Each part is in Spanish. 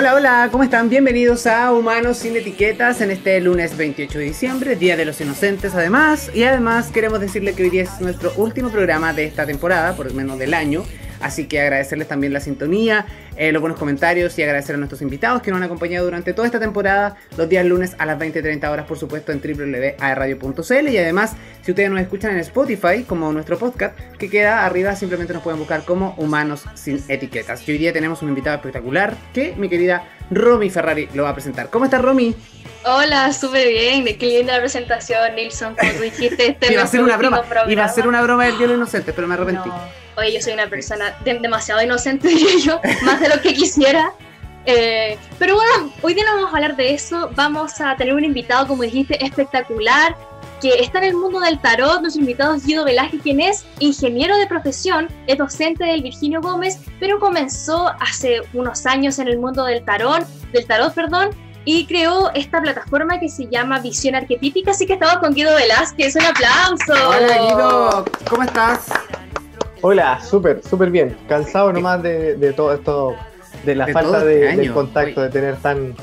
Hola, hola, ¿cómo están? Bienvenidos a Humanos sin Etiquetas en este lunes 28 de diciembre, Día de los Inocentes además. Y además queremos decirle que hoy día es nuestro último programa de esta temporada, por lo menos del año. Así que agradecerles también la sintonía, eh, los buenos comentarios y agradecer a nuestros invitados que nos han acompañado durante toda esta temporada, los días lunes a las 20.30 horas, por supuesto, en www.radio.cl. Y además, si ustedes nos escuchan en Spotify, como nuestro podcast, que queda arriba, simplemente nos pueden buscar como Humanos sin Etiquetas. Y hoy día tenemos un invitado espectacular que mi querida Romy Ferrari lo va a presentar. ¿Cómo está Romy? Hola, súper bien. Qué linda la presentación, Nilsson. Como tú dijiste, este iba a ser una broma. Iba a ser una broma del Día Inocente, pero me arrepentí. Oye, yo soy una persona demasiado inocente, diría yo, más de lo que quisiera. Eh, pero bueno, hoy día no vamos a hablar de eso. Vamos a tener un invitado, como dijiste, espectacular, que está en el mundo del tarot. Nuestro invitado es Guido Velázquez, quien es ingeniero de profesión, es docente del Virginio Gómez, pero comenzó hace unos años en el mundo del tarot, del tarot, perdón, y creó esta plataforma que se llama Visión Arquetípica. Así que estamos con Guido Velázquez. Un aplauso. Hola Guido, ¿cómo estás? Hola, súper, súper bien. Cansado nomás de, todo esto, de la falta de, este contacto, de tener tan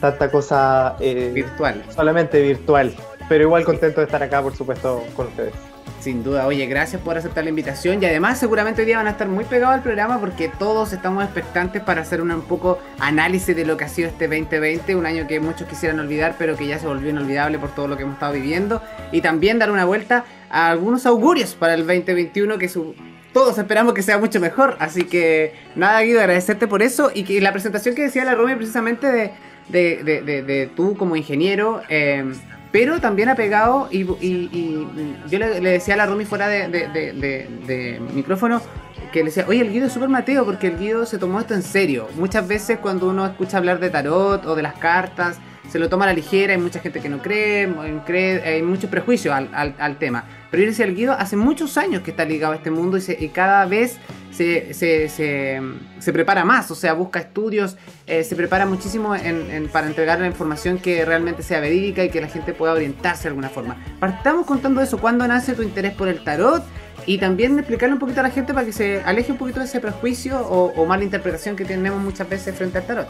tanta cosa eh, virtual. Solamente virtual. Pero igual contento de estar acá, por supuesto, con ustedes. Sin duda, oye, gracias por aceptar la invitación y además seguramente hoy día van a estar muy pegados al programa porque todos estamos expectantes para hacer un, poco análisis de lo que ha sido este 2020, un año que muchos quisieran olvidar pero que ya se volvió inolvidable por todo lo que hemos estado viviendo y también dar una vuelta a algunos augurios para el 2021 que su, todos esperamos que sea mucho mejor. Así que nada, Guido, agradecerte por eso. Y que la presentación que decía la Romy precisamente de, de, tú como ingeniero, em, pero también ha pegado, y, yo le, decía a la Romy fuera de, micrófono, que le decía, oye, el Guido es súper Mateo, porque el Guido se tomó esto en serio. Muchas veces cuando uno escucha hablar de tarot o de las cartas, se lo toma a la ligera, hay mucha gente que no cree, hay mucho prejuicio al, al, tema. Pero yo decía, el Guido hace muchos años que está ligado a este mundo y, cada vez se, se, se, prepara más, o sea, busca estudios, eh, se prepara muchísimo para entregar la información que realmente sea verídica y que la gente pueda orientarse de alguna forma. Partamos contando eso, ¿cuándo nace tu interés por el tarot? Y también explicarle un poquito a la gente para que se aleje un poquito de ese prejuicio o mala interpretación que tenemos muchas veces frente al tarot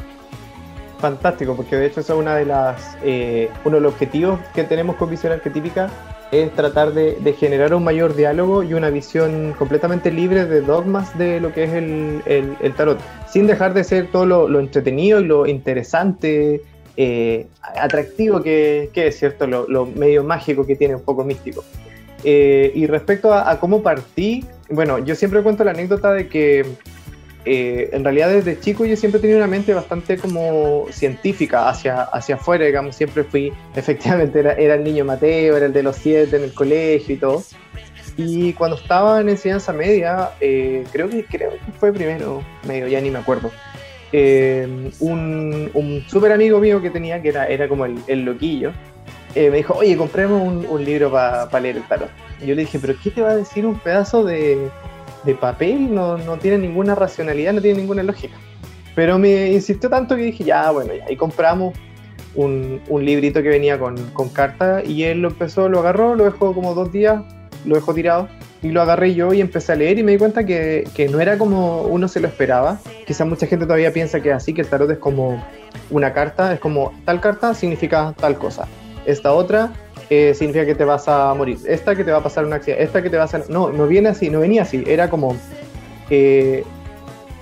fantástico, porque de hecho eso es una de las, eh, uno de los objetivos que tenemos con Visión Arquetípica, es tratar de, generar un mayor diálogo y una visión completamente libre de dogmas de lo que es el, tarot, sin dejar de ser todo lo, entretenido y lo interesante, eh, atractivo que, es, ¿cierto? Lo, medio mágico que tiene, un poco místico. Eh, y respecto a, a, cómo partí, bueno, yo siempre cuento la anécdota de que eh, en realidad desde chico yo siempre he tenido una mente bastante como científica hacia, hacia afuera, digamos, siempre fui, efectivamente era, era el niño Mateo, era el de los siete en el colegio y todo. Y cuando estaba en enseñanza media, eh, creo, que, creo que fue primero medio, ya ni me acuerdo, eh, un, un súper amigo mío que tenía, que era, era como el, el loquillo, me dijo, oye, compremos un, un libro para leer el tarot. Y yo le dije, pero ¿qué te va a decir un pedazo de, de papel no, no, tiene ninguna racionalidad, no tiene ninguna lógica. Pero me insistió tanto que dije, ya, bueno, ya. Y compramos un, un librito que venía con, con cartas y él lo empezó, lo agarró, lo dejó como dos días, lo dejó tirado y lo agarré yo y empecé a leer y me di cuenta que, que no era como uno se lo esperaba. Quizás mucha gente todavía piensa que así, que el tarot es como una carta, es como tal carta significa tal cosa. Esta otra eh, significa que te vas a morir. Esta que te va a pasar un accidente. Esta que te va a hacer. No, no viene así, no venía así. Era como eh,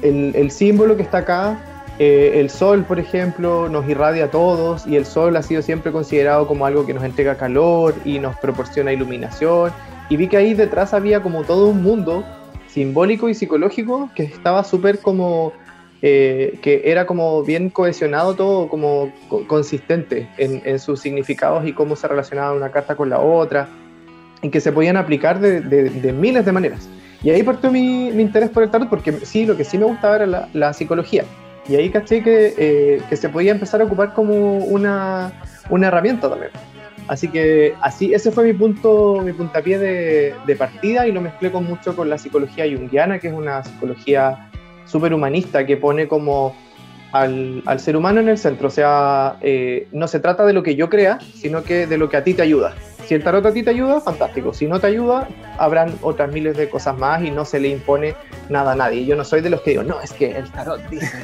el, símbolo que está acá. Eh, el sol, por ejemplo, nos irradia a todos y el sol ha sido siempre considerado como algo que nos entrega calor y nos proporciona iluminación. Y vi que ahí detrás había como todo un mundo simbólico y psicológico que estaba súper como eh, que era como bien cohesionado todo, como consistente en, sus significados y cómo se relacionaba una carta con la otra, y que se podían aplicar de, miles de maneras. Y ahí partió mi, interés por el tarot, porque sí, lo que sí me gustaba era la, psicología. Y ahí caché que, eh, que, se podía empezar a ocupar como una, una, herramienta también. Así que así, ese fue mi punto, mi puntapié de, de partida y lo mezclé con mucho con la psicología junguiana, que es una psicología súper humanista que pone como al, al, ser humano en el centro. O sea, eh, no se trata de lo que yo crea, sino que de lo que a ti te ayuda. Si el tarot a ti te ayuda, fantástico. Si no te ayuda, habrán otras miles de cosas más y no se le impone nada a nadie. Yo no soy de los que digo, no, es que el tarot dice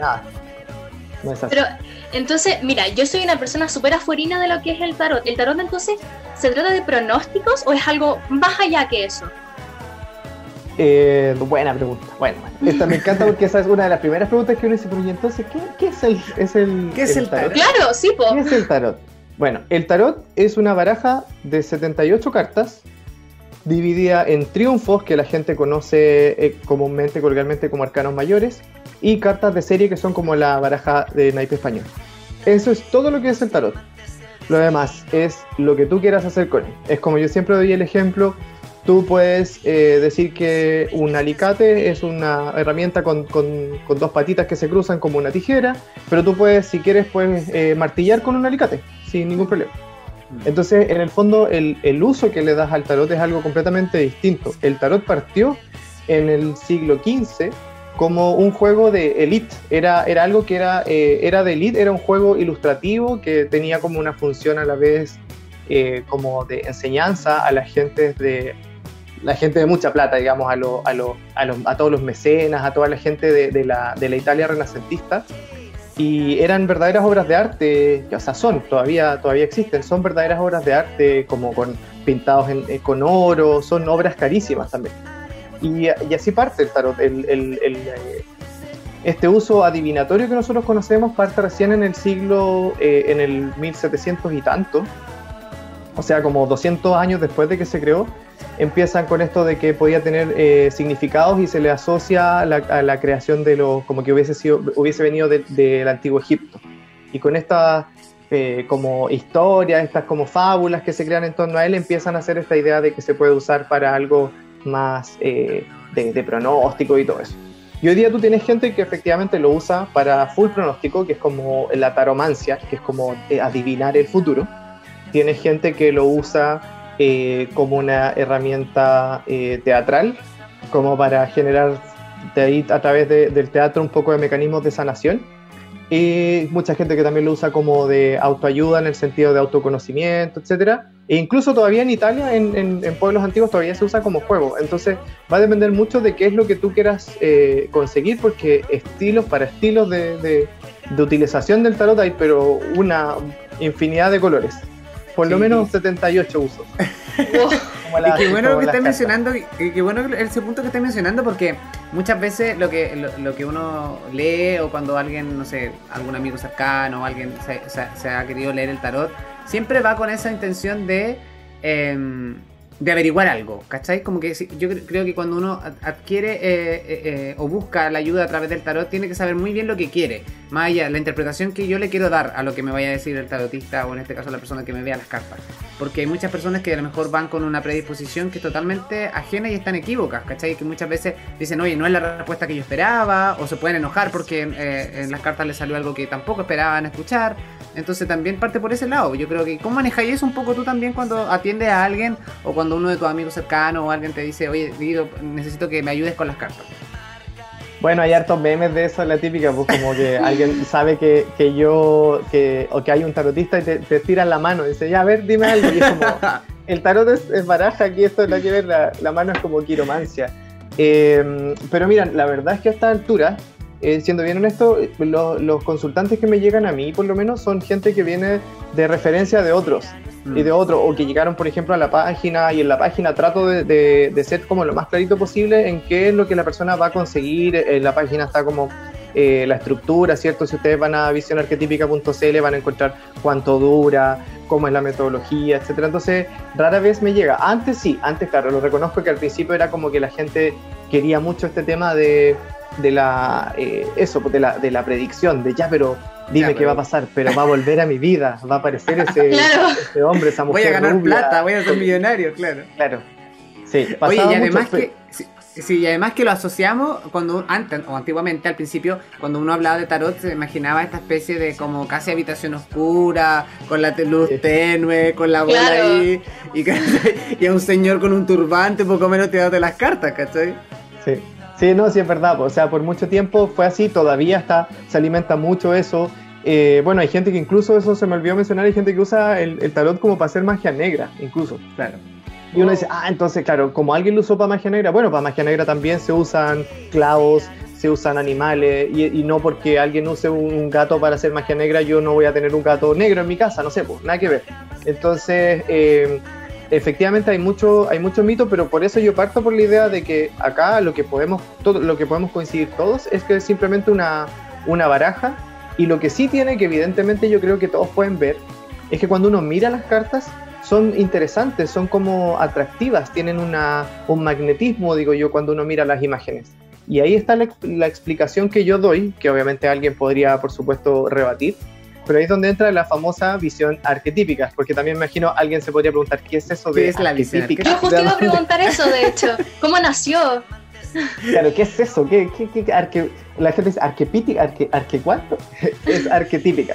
nada. No es así. Pero entonces, mira, yo soy una persona súper afuerina de lo que es el tarot. ¿El tarot entonces se trata de pronósticos o es algo más allá que eso? Eh, buena pregunta. Bueno, bueno. Esta me encanta porque esa es una de las primeras preguntas que uno dice, pero ¿y entonces qué, qué es el, es el, ¿Qué es el tarot? Claro, sí, po. ¿Qué es el tarot? Bueno, el tarot es una baraja de 78 cartas dividida en triunfos que la gente conoce eh, comúnmente, coloquialmente como arcanos mayores, y cartas de serie que son como la baraja de naipe español. Eso es todo lo que es el tarot. Lo demás es lo que tú quieras hacer con él. Es como yo siempre doy el ejemplo, tú puedes eh, decir que un alicate es una herramienta con, con- con dos patitas que se cruzan como una tijera, pero tú puedes, si quieres, puedes eh, martillar con un alicate, sin ningún problema. Entonces, en el fondo, el, el uso que le das al tarot es algo completamente distinto. El tarot partió en el siglo XV como un juego de elite. Era, era algo que era, eh, era de elite, era un juego ilustrativo que tenía como una función a la vez eh, como de enseñanza a la gente de la gente de mucha plata, digamos, a, lo- a, lo- a, los- a todos los mecenas, a toda la gente de, la, de la Italia renacentista y eran verdaderas obras de arte, o sea, son, todavía, todavía existen, son verdaderas obras de arte como con pintados en- eh, con oro, son obras carísimas también. Y, así parte el tarot. El, eh, este uso adivinatorio que nosotros conocemos parte recién en el siglo, eh, en el 1700 y tanto, o sea, como 200 años después de que se creó, empiezan con esto de que podía tener eh, significados y se le asocia a la creación de lo como que hubiese sido hubiese venido de- del antiguo Egipto. Y con estas eh, como historias estas como fábulas que se crean en torno a él empiezan a hacer esta idea de que se puede usar para algo más eh, de, de pronóstico y todo eso. Y hoy día tú tienes gente que efectivamente lo usa para full pronóstico que es como la taromancia que es como adivinar el futuro. Tienes gente que lo usa eh, como una herramienta eh, teatral, como para generar de ahí, a través de- del teatro un poco de mecanismos de sanación. Y mucha gente que también lo usa como de autoayuda en el sentido de autoconocimiento, etcétera. E incluso todavía en Italia, en, en- en pueblos antiguos, todavía se usa como juego. Entonces va a depender mucho de qué es lo que tú quieras eh, conseguir, porque estilos para estilos de, de- de utilización del tarot hay, pero una infinidad de colores. Por lo Sí. menos 78 usos. Y qué bueno como que cartas. mencionando, qué bueno ese punto que estás mencionando, porque muchas veces lo que, lo, lo que uno lee o cuando alguien, no sé, algún amigo cercano o alguien se, se- se ha querido leer el tarot, siempre va con esa intención de, em, de averiguar algo, ¿cachai? Como que yo cre- creo que cuando uno ad- adquiere eh, eh, eh, o busca la ayuda a través del tarot, tiene que saber muy bien lo que quiere, más allá, la interpretación que yo le quiero dar a lo que me vaya a decir el tarotista o en este caso la persona que me vea las cartas. Porque hay muchas personas que a lo mejor van con una predisposición que es totalmente ajena y están equívocas, ¿cachai? Que muchas veces dicen, oye, no es la respuesta que yo esperaba, o se pueden enojar porque eh, en las cartas les salió algo que tampoco esperaban escuchar. Entonces también parte por ese lado. Yo creo que, ¿cómo manejáis eso un poco tú también cuando atiendes a alguien o cuando uno de tus amigos cercanos o alguien te dice, oye, Guido, necesito que me ayudes con las cartas? Bueno, hay hartos memes de eso, la típica, pues como que alguien sabe que, que yo, que, o que hay un tarotista y te, te tiran la mano y dice, ya, a ver, dime algo. Y es como, el tarot es, es baraja, aquí esto es la que ver, la, la mano es como quiromancia. Eh, pero mira, la verdad es que a esta altura, eh, siendo bien honesto, lo- los consultantes que me llegan a mí, por lo menos, son gente que viene de referencia de otros Mm. y de otros, o que llegaron, por ejemplo, a la página y en la página trato de, de- de ser como lo más clarito posible en qué es lo que la persona va a conseguir. En la página está como eh, la estructura, ¿cierto? Si ustedes van a visionarquetípica.cl van a encontrar cuánto dura, cómo es la metodología, etcétera. Entonces, rara vez me llega. Antes sí, antes, claro, lo reconozco que al principio era como que la gente quería mucho este tema de, de la, eh, eso, de la, de la predicción, de ya, pero dime Ya, qué pero- va a pasar, pero va a volver a mi vida, va a aparecer ese, Claro. ese hombre, esa mujer. Voy a ganar rubia. plata, voy a ser millonario, claro. Claro. Sí, Oye, y además que. Sí, sí, y además que lo asociamos cuando antes o antiguamente al principio cuando uno hablaba de tarot se imaginaba esta especie de como casi habitación oscura con la luz tenue con la abuela Claro. ahí y, y a un señor con un turbante poco menos te de las cartas ¿cachai? Sí. Sí, no, sí es verdad. O sea, por mucho tiempo fue así, todavía está, se alimenta mucho eso. Eh, bueno, hay gente que incluso, eso se me olvidó mencionar, hay gente que usa el, el tarot como para hacer magia negra, incluso. claro Y uno dice, ah, entonces, claro, como alguien lo usó para magia negra, bueno, para magia negra también se usan clavos, se usan animales y, no porque alguien use un gato para hacer magia negra, yo no voy a tener un gato negro en mi casa, no sé, pues nada que ver. Entonces, eh, efectivamente hay mucho, hay mucho mito, pero por eso yo parto por la idea de que acá lo que podemos, todo, lo que podemos coincidir todos es que es simplemente una, una baraja y lo que sí tiene, que evidentemente yo creo que todos pueden ver, es que cuando uno mira las cartas, son interesantes, son como atractivas, tienen una, un magnetismo, digo yo, cuando uno mira las imágenes. Y ahí está la, la, explicación que yo doy, que obviamente alguien podría, por supuesto, rebatir, pero ahí es donde entra la famosa visión arquetípica, porque también me imagino alguien se podría preguntar, ¿qué es eso de ¿Qué es la visión arquetípica? Yo justo iba a preguntar eso, de hecho, ¿cómo nació? Claro, ¿qué es eso? ¿Qué, qué, qué arque... La gente dice arquepítica, arque, arque cuánto? es arquetípica.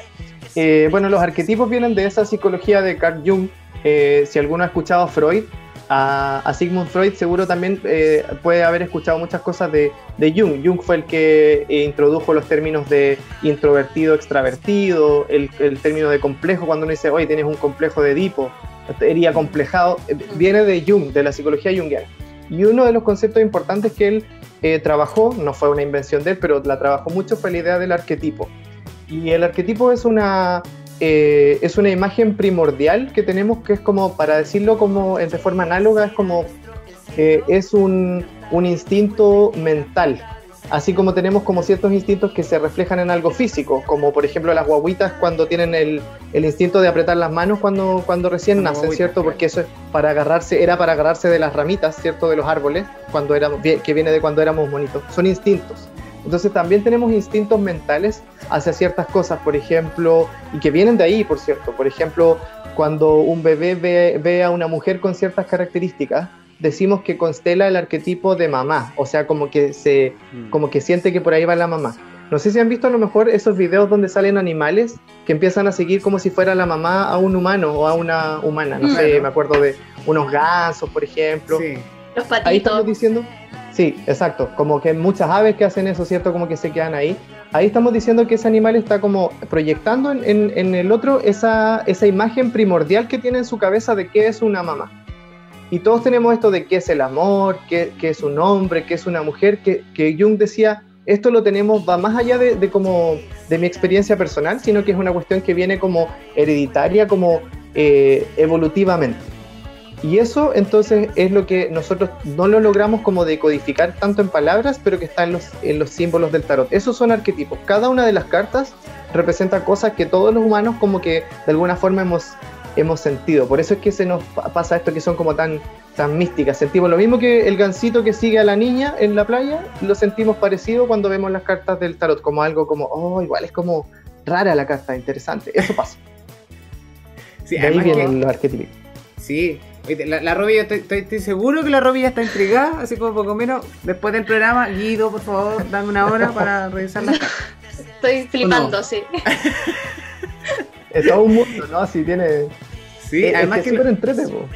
Eh, bueno, los arquetipos vienen de esa psicología de Carl Jung. Eh, si alguno ha escuchado a Freud, a, Sigmund Freud seguro también eh, puede haber escuchado muchas cosas de, de, Jung. Jung fue el que introdujo los términos de introvertido, extravertido, el, el, término de complejo, cuando uno dice, oye, tienes un complejo de Edipo, sería complejado, viene de Jung, de la psicología junguiana. Y uno de los conceptos importantes que él eh, trabajó, no fue una invención de él, pero la trabajó mucho, fue la idea del arquetipo. Y el arquetipo es una, eh, es una imagen primordial que tenemos que es como, para decirlo como de forma análoga, es como, eh, es un, un instinto mental así como tenemos como ciertos instintos que se reflejan en algo físico, como por ejemplo las guaguitas cuando tienen el, el instinto de apretar las manos cuando, cuando recién nacen, ¿cierto? Porque eso es para agarrarse, era para agarrarse de las ramitas, ¿cierto? De los árboles, cuando éramos, que viene de cuando éramos bonitos. Son instintos. Entonces también tenemos instintos mentales hacia ciertas cosas, por ejemplo, y que vienen de ahí, por cierto. Por ejemplo, cuando un bebé ve, ve a una mujer con ciertas características, decimos que constela el arquetipo de mamá, o sea, como que se mm. como que siente que por ahí va la mamá. No sé si han visto a lo mejor esos videos donde salen animales que empiezan a seguir como si fuera la mamá a un humano o a una humana. No sé, me acuerdo de unos gansos, por ejemplo. Sí. Los patitos. Ahí estamos diciendo. Sí, exacto. Como que muchas aves que hacen eso, ¿cierto? Como que se quedan ahí. Ahí estamos diciendo que ese animal está como proyectando en, el otro esa, imagen primordial que tiene en su cabeza de qué es una mamá. Y todos tenemos esto de qué es el amor, qué, es un hombre, qué es una mujer, que, Jung decía, esto lo tenemos, va más allá de, de, como, de mi experiencia personal, sino que es una cuestión que viene como hereditaria, como eh, evolutivamente. Y eso entonces es lo que nosotros no lo logramos como decodificar tanto en palabras, pero que está en los, en los símbolos del tarot. Esos son arquetipos. Cada una de las cartas representa cosas que todos los humanos como que de alguna forma hemos hemos sentido. Por eso es que se nos pasa esto que son como tan, tan místicas. Sentimos lo mismo que el gansito que sigue a la niña en la playa, lo sentimos parecido cuando vemos las cartas del tarot, como algo como, oh, igual es como rara la carta, interesante. Eso pasa. Sí, de ahí vienen los arquetipos. Sí, la, la Robbie, estoy, estoy, seguro que la Robbie ya está intrigada, así como poco menos. Después del programa, Guido, por favor, dame una hora para revisar las cartas. Estoy flipando, sí. es todo un mundo, ¿no? Si tiene. Sí, además que,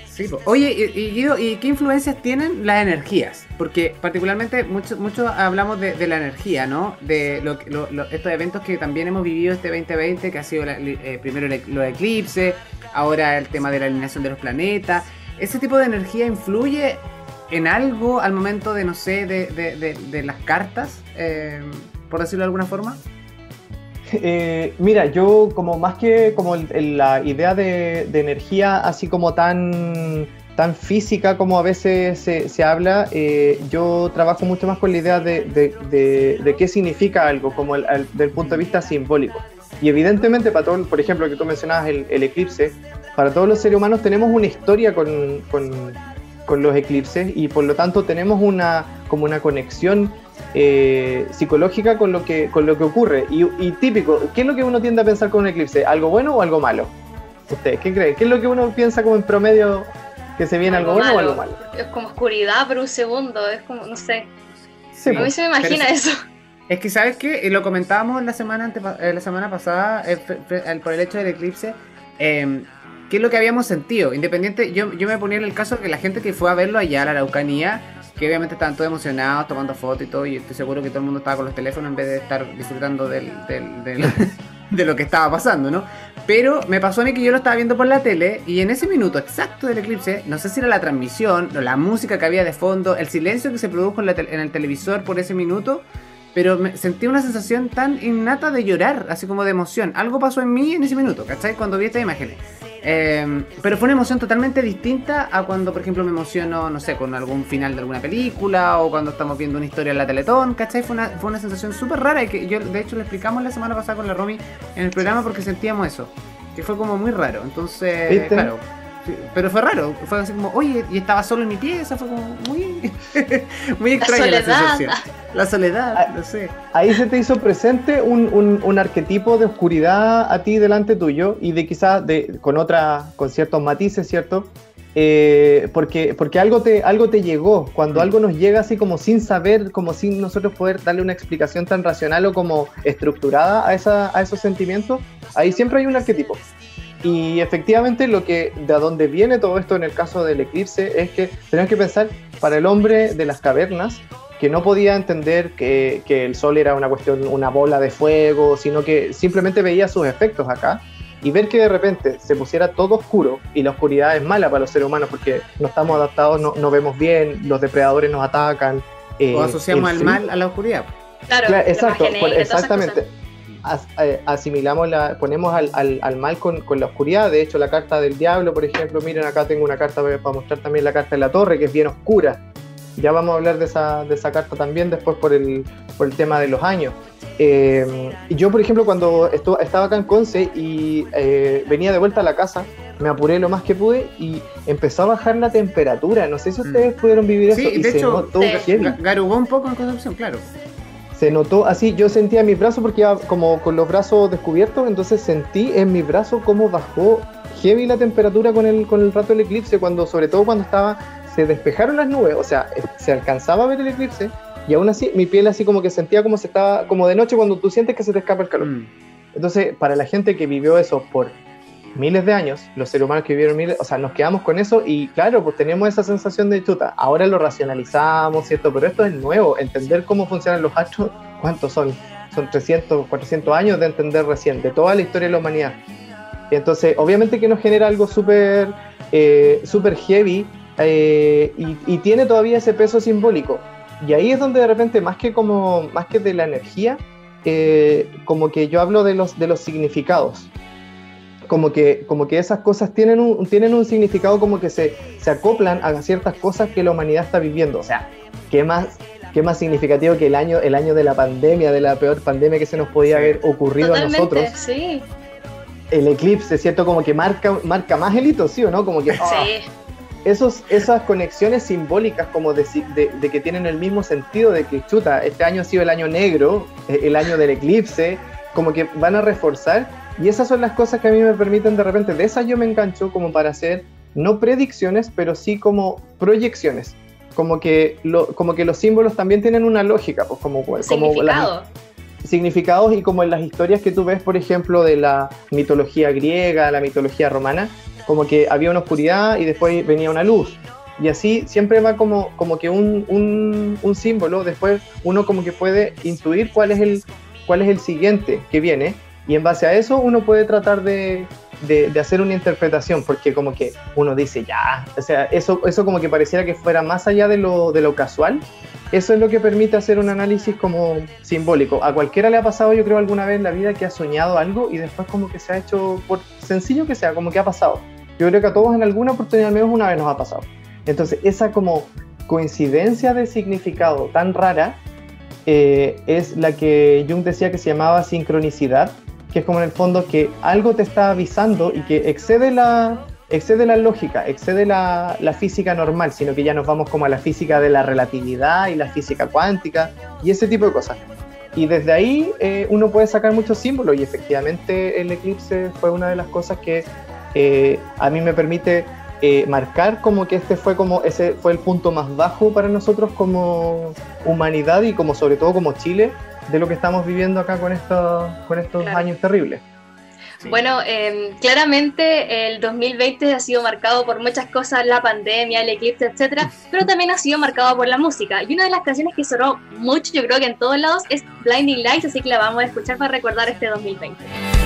sí, Oye, y, y, qué influencias tienen las energías? Porque particularmente mucho, mucho hablamos de, la energía, ¿no? De lo, estos eventos que también hemos vivido este 2020, que ha sido eh, primero los eclipses, ahora el tema de la alineación de los planetas. ¿Ese tipo de energía influye en algo al momento de, no sé, de, las cartas, eh, por decirlo de alguna forma? Eh, mira, yo como más que como la idea de, energía así como tan, tan física como a veces se, habla, eh, yo trabajo mucho más con la idea de, qué significa algo, como el, del punto de vista simbólico. Y evidentemente para todo, por ejemplo, que tú mencionabas el, eclipse, para todos los seres humanos tenemos una historia con, con, con los eclipses y por lo tanto tenemos una, como una conexión eh, psicológica con lo que, con lo que ocurre. Y, típico, ¿qué es lo que uno tiende a pensar con un eclipse? ¿Algo bueno o algo malo? ¿Ustedes qué creen? ¿Qué es lo que uno piensa como en promedio que se viene algo, bueno o algo malo? Es como oscuridad por un segundo, es como, no sé. a mí se me imagina eso. Es que, ¿sabes qué? Lo comentábamos la semana, eh, la semana pasada eh, por el hecho del eclipse. Em, ¿Qué es lo que habíamos sentido? Independiente, yo, yo me ponía en el caso que la gente que fue a verlo allá a la Araucanía que obviamente estaban todos emocionados tomando fotos y todo, y estoy seguro que todo el mundo estaba con los teléfonos en vez de estar disfrutando del, de lo que estaba pasando, ¿no? Pero me pasó a mí que yo lo estaba viendo por la tele y en ese minuto exacto del eclipse, no sé si era la transmisión, la música que había de fondo, el silencio que se produjo en, el televisor por ese minuto, pero me sentí una sensación tan innata de llorar, así como de emoción. Algo pasó en mí en ese minuto, ¿cachai? Cuando vi estas imágenes. Eh, pero fue una emoción totalmente distinta a cuando, por ejemplo, me emociono, no sé, con algún final de alguna película o cuando estamos viendo una historia en la Teletón, ¿cachai? Fue una, fue una sensación súper rara y que yo, de hecho, lo explicamos la semana pasada con la Romy en el programa porque sentíamos eso, que fue como muy raro. Entonces, claro pero fue raro, fue así como, oye, y estaba solo en mi pieza, fue como muy, muy extraña la, sensación. La soledad, ah, no sé. Ahí se te hizo presente un, un, arquetipo de oscuridad a ti delante tuyo y de quizás de, con otra, con ciertos matices, ¿cierto? Eh, porque, porque algo, te, algo te llegó, cuando mm. algo nos llega así como sin saber, como sin nosotros poder darle una explicación tan racional o como estructurada a, esa, a esos sentimientos, ahí siempre hay un arquetipo. Y efectivamente lo que de dónde viene todo esto en el caso del eclipse es que tenemos que pensar para el hombre de las cavernas que no podía entender que, que, el sol era una cuestión, una bola de fuego, sino que simplemente veía sus efectos acá. Y ver que de repente se pusiera todo oscuro, y la oscuridad es mala para los seres humanos porque no estamos adaptados, no, no vemos bien, los depredadores nos atacan. Eh, o asociamos el, mal a la oscuridad. Claro, exacto, exactamente. Eh, asimilamos, la, ponemos al, al, mal con, con, la oscuridad. De hecho, la carta del diablo, por ejemplo, miren acá tengo una carta para mostrar también la carta de la torre, que es bien oscura. Ya vamos a hablar de esa, de esa carta también después por el, por el tema de los años. Eh, yo, por ejemplo, cuando estaba acá en Conce y eh, venía de vuelta a la casa, me apuré lo más que pude y empezó a bajar la temperatura. No sé si mm. ustedes pudieron vivir eso. Sí, de hecho, garugó un poco en Concepción, claro se notó así, yo sentía mis brazos porque iba como con los brazos descubiertos, entonces sentí en mis brazos cómo bajó heavy la temperatura con el, con el rato del eclipse, cuando, sobre todo cuando estaba, se despejaron las nubes, o sea, se alcanzaba a ver el eclipse, y aún así mi piel así como que sentía como se estaba, como de noche cuando tú sientes que se te escapa el calor. Mm. Entonces, para la gente que vivió eso por miles de años, los seres humanos que vivieron miles, o sea, nos quedamos con eso y claro, pues teníamos esa sensación de chuta. Ahora lo racionalizamos, ¿cierto? Pero esto es nuevo, entender cómo funcionan los astros, ¿cuántos son? Son 300, 400 años de entender recién, de toda la historia de la humanidad. Y entonces, obviamente que nos genera algo súper eh, super heavy eh, y, tiene todavía ese peso simbólico. Y ahí es donde de repente, más que, como, más que de la energía, eh, como que yo hablo de los, de los significados como que, como que esas cosas tienen un, tienen un significado como que se, se acoplan a ciertas cosas que la humanidad está viviendo. O sea, ¿qué más, qué más significativo que el año, el año de la pandemia, de la peor pandemia que se nos podía haber ocurrido a nosotros? Sí. El eclipse, ¿cierto? Como que marca, marca más el hito, ¿sí o no? Como que... sí. Esos, esas conexiones simbólicas como de, de, de, que tienen el mismo sentido de que, chuta, este año ha sido el año negro, eh, el año del eclipse, como que van a reforzar y esas son las cosas que a mí me permiten de repente, de esas yo me engancho como para hacer, no predicciones, pero sí como proyecciones. Como que, lo, como que los símbolos también tienen una lógica, pues como, como Significado. significados y como en las historias que tú ves, por ejemplo, de la mitología griega, la mitología romana, como que había una oscuridad y después venía una luz. Y así siempre va como, como que un, un, un símbolo, después uno como que puede intuir cuál es el, cuál es el siguiente que viene y en base a eso uno puede tratar de, de, hacer una interpretación, porque como que uno dice, ya, o sea, eso, eso como que pareciera que fuera más allá de lo, de lo casual. Eso es lo que permite hacer un análisis como simbólico. A cualquiera le ha pasado, yo creo, alguna vez en la vida que ha soñado algo y después como que se ha hecho, por sencillo que sea, como que ha pasado. Yo creo que a todos en alguna oportunidad, al menos una vez nos ha pasado. Entonces, esa como coincidencia de significado tan rara eh, es la que Jung decía que se llamaba sincronicidad, que es como en el fondo que algo te está avisando y que excede la, excede la lógica, excede la, la, física normal, sino que ya nos vamos como a la física de la relatividad y la física cuántica y ese tipo de cosas. Y desde ahí eh, uno puede sacar muchos símbolos y efectivamente el eclipse fue una de las cosas que eh, a mí me permite eh, marcar como que este fue como ese fue el punto más bajo para nosotros como humanidad y como sobre todo como Chile de lo que estamos viviendo acá con estos, con estos años terribles. Bueno, em, claramente el 2020 ha sido marcado por muchas cosas, la pandemia, el eclipse, etcétera, pero también ha sido marcado por la música. Y una de las canciones que sonó mucho, yo creo que en todos lados, es Blinding Lights, así que la vamos a escuchar para recordar este 2020.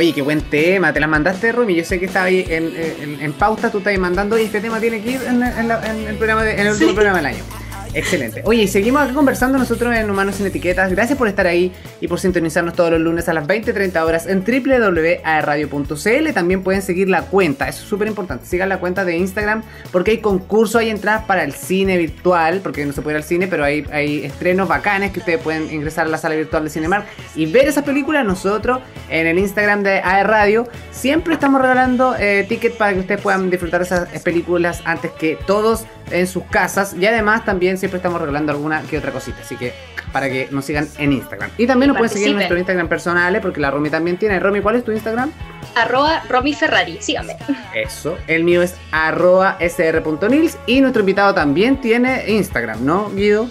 Oye, qué buen tema, te la mandaste, Rumi. Yo sé que estaba ahí en, en, en pauta, tú estás ahí mandando, y este tema tiene que ir en, en la- en el, programa de- en el último programa del año. Excelente. Oye, y seguimos acá conversando nosotros en Humanos Sin Etiquetas. Gracias por estar ahí y por sintonizarnos todos los lunes a las 20.30 horas en www.radio.cl. También pueden seguir la cuenta, eso es súper importante. Sigan la cuenta de Instagram porque hay concurso, hay entradas para el cine virtual, porque no se puede ir al cine, pero hay, estrenos bacanes que ustedes pueden ingresar a la sala virtual de Cinemark y ver esas películas. Nosotros en el Instagram de AE Radio siempre estamos regalando eh, tickets para que ustedes puedan disfrutar esas películas antes que todos en sus casas y además también siempre estamos regalando alguna que otra cosita así que para que nos sigan en Instagram y también Y nos pueden seguir en nuestro Instagram personales porque la Romy también tiene Romy ¿cuál es tu Instagram? Arroba Romy Ferrari, síganme. eso el mío es arroba sr.nils y nuestro invitado también tiene Instagram ¿no Guido?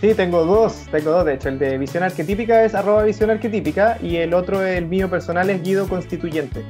Sí, tengo dos, tengo dos, de hecho, el de visión arquetípica es arroba visión arquetípica y el otro, el mío personal, es Guido Constituyente.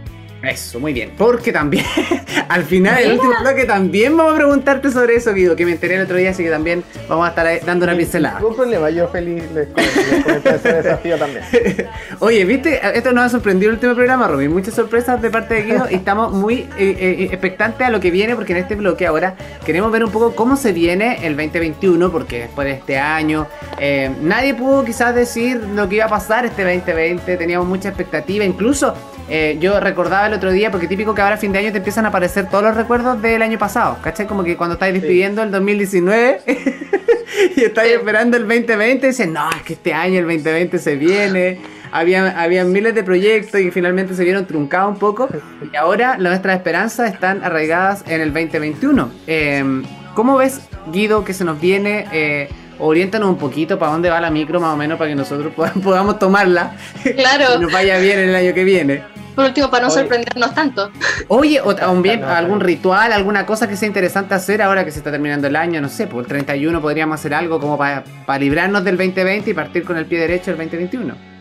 Eso, muy bien. Porque también, al final del último bloque, también vamos a preguntarte sobre eso, Guido, que me enteré el otro día, así que también vamos a estar dando una pincelada. Ningún problema, yo feliz les ese desafío también. Oye, ¿viste? Esto nos ha sorprendido el último programa, Robin. Muchas sorpresas de parte de Guido y estamos muy eh, eh, expectantes a lo que viene porque en este bloque ahora queremos ver un poco cómo se viene el 2021 porque después de este año eh, nadie pudo quizás decir lo que iba a pasar este 2020, teníamos mucha expectativa, incluso eh, yo recordaba el otro día porque típico que ahora a fin de año te empiezan a aparecer todos los recuerdos del año pasado, ¿cachai? Como que cuando estáis despidiendo el 2019 y estáis esperando el 2020 y dicen, no, es que este año el 2020 se viene. Había, había miles de proyectos y finalmente se vieron truncados un poco. Y ahora nuestras esperanzas están arraigadas en el 2021. Eh, ¿Cómo ves, Guido, que se nos viene? Eh, oriéntanos un poquito para dónde va la micro más o menos para que nosotros podamos, podamos tomarla Claro, y nos vaya bien el año que viene. por último, para no Oye. sorprendernos tanto. Oye, o también algún ritual, alguna cosa que sea interesante hacer ahora que se está terminando el año, no sé, pues el 31 podríamos hacer algo como para librarnos del 2020 y partir con el pie derecho el 2021.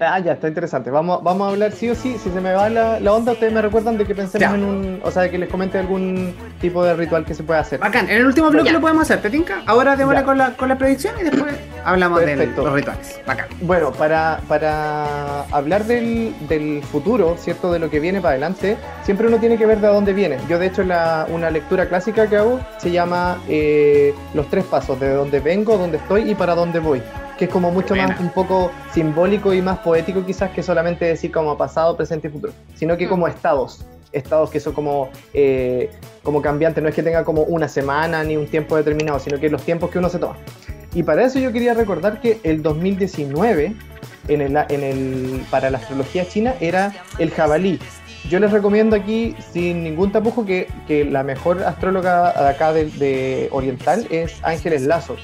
Ah, ya, está interesante. Vamos, vamos a hablar sí o sí. Si se me va la, la onda, ustedes me recuerdan de que pensemos Ya. en un. O sea, de que les comente algún tipo de ritual que se pueda hacer. Bacán, en el último bloque Ya. lo podemos hacer, ¿te tinca? Ahora démosle con la, con la predicción y después hablamos de los rituales. Bacán. Bueno, para, para hablar del, del futuro, ¿cierto? De lo que viene para adelante, siempre uno tiene que ver de dónde viene. Yo, de hecho, la, una lectura clásica que hago se llama eh, Los tres pasos, de dónde vengo, dónde estoy y para dónde voy. Que es como mucho más, un poco simbólico y más poético quizás que solamente decir como pasado, presente y futuro, sino que Mm. como estados. Estados que son como, eh, como cambiantes, no es que tenga como una semana ni un tiempo determinado, sino que los tiempos que uno se toma. Y para eso yo quería recordar que el 2019, en el, en el, para la astrología china, era el jabalí. Yo les recomiendo aquí, sin ningún tapujo, que, que la mejor astróloga de acá de, de Oriental es Ángeles Lazo.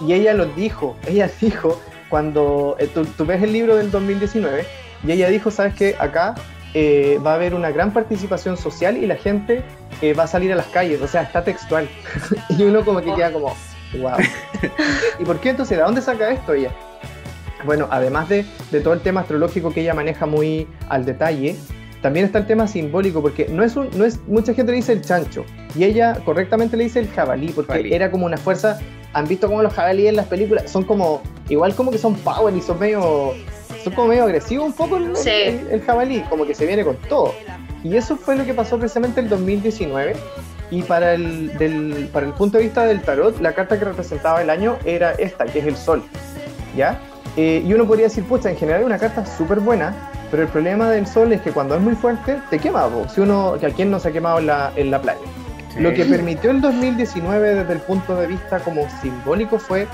Y ella lo dijo, ella dijo, cuando eh, tú, tú ves el libro del 2019, y ella dijo, sabes que acá eh, va a haber una gran participación social y la gente eh, va a salir a las calles, o sea, está textual. y uno como que queda como, wow. ¿Y por qué entonces? ¿De dónde saca esto ella? Bueno, además de, de todo el tema astrológico que ella maneja muy al detalle, también está el tema simbólico, porque no es un, no es, mucha gente le dice el chancho, y ella correctamente le dice el jabalí, porque Jabalí. era como una fuerza, han visto como los jabalíes en las películas, son como, igual como que son power y son medio, son como medio agresivos un poco el, Sí. el- el jabalí, como que se viene con todo. Y eso fue lo que pasó precisamente el 2019. Y para el, del, para el punto de vista del tarot, la carta que representaba el año era esta, que es el sol. ¿Ya? Eh, y uno podría decir, pucha, en general es una carta súper buena, pero el problema del sol es que cuando es muy fuerte, te quema. po. Si uno, que a quien no se ha quemado en la, en la playa. Lo que permitió el 2019 desde el punto de vista como simbólico fue,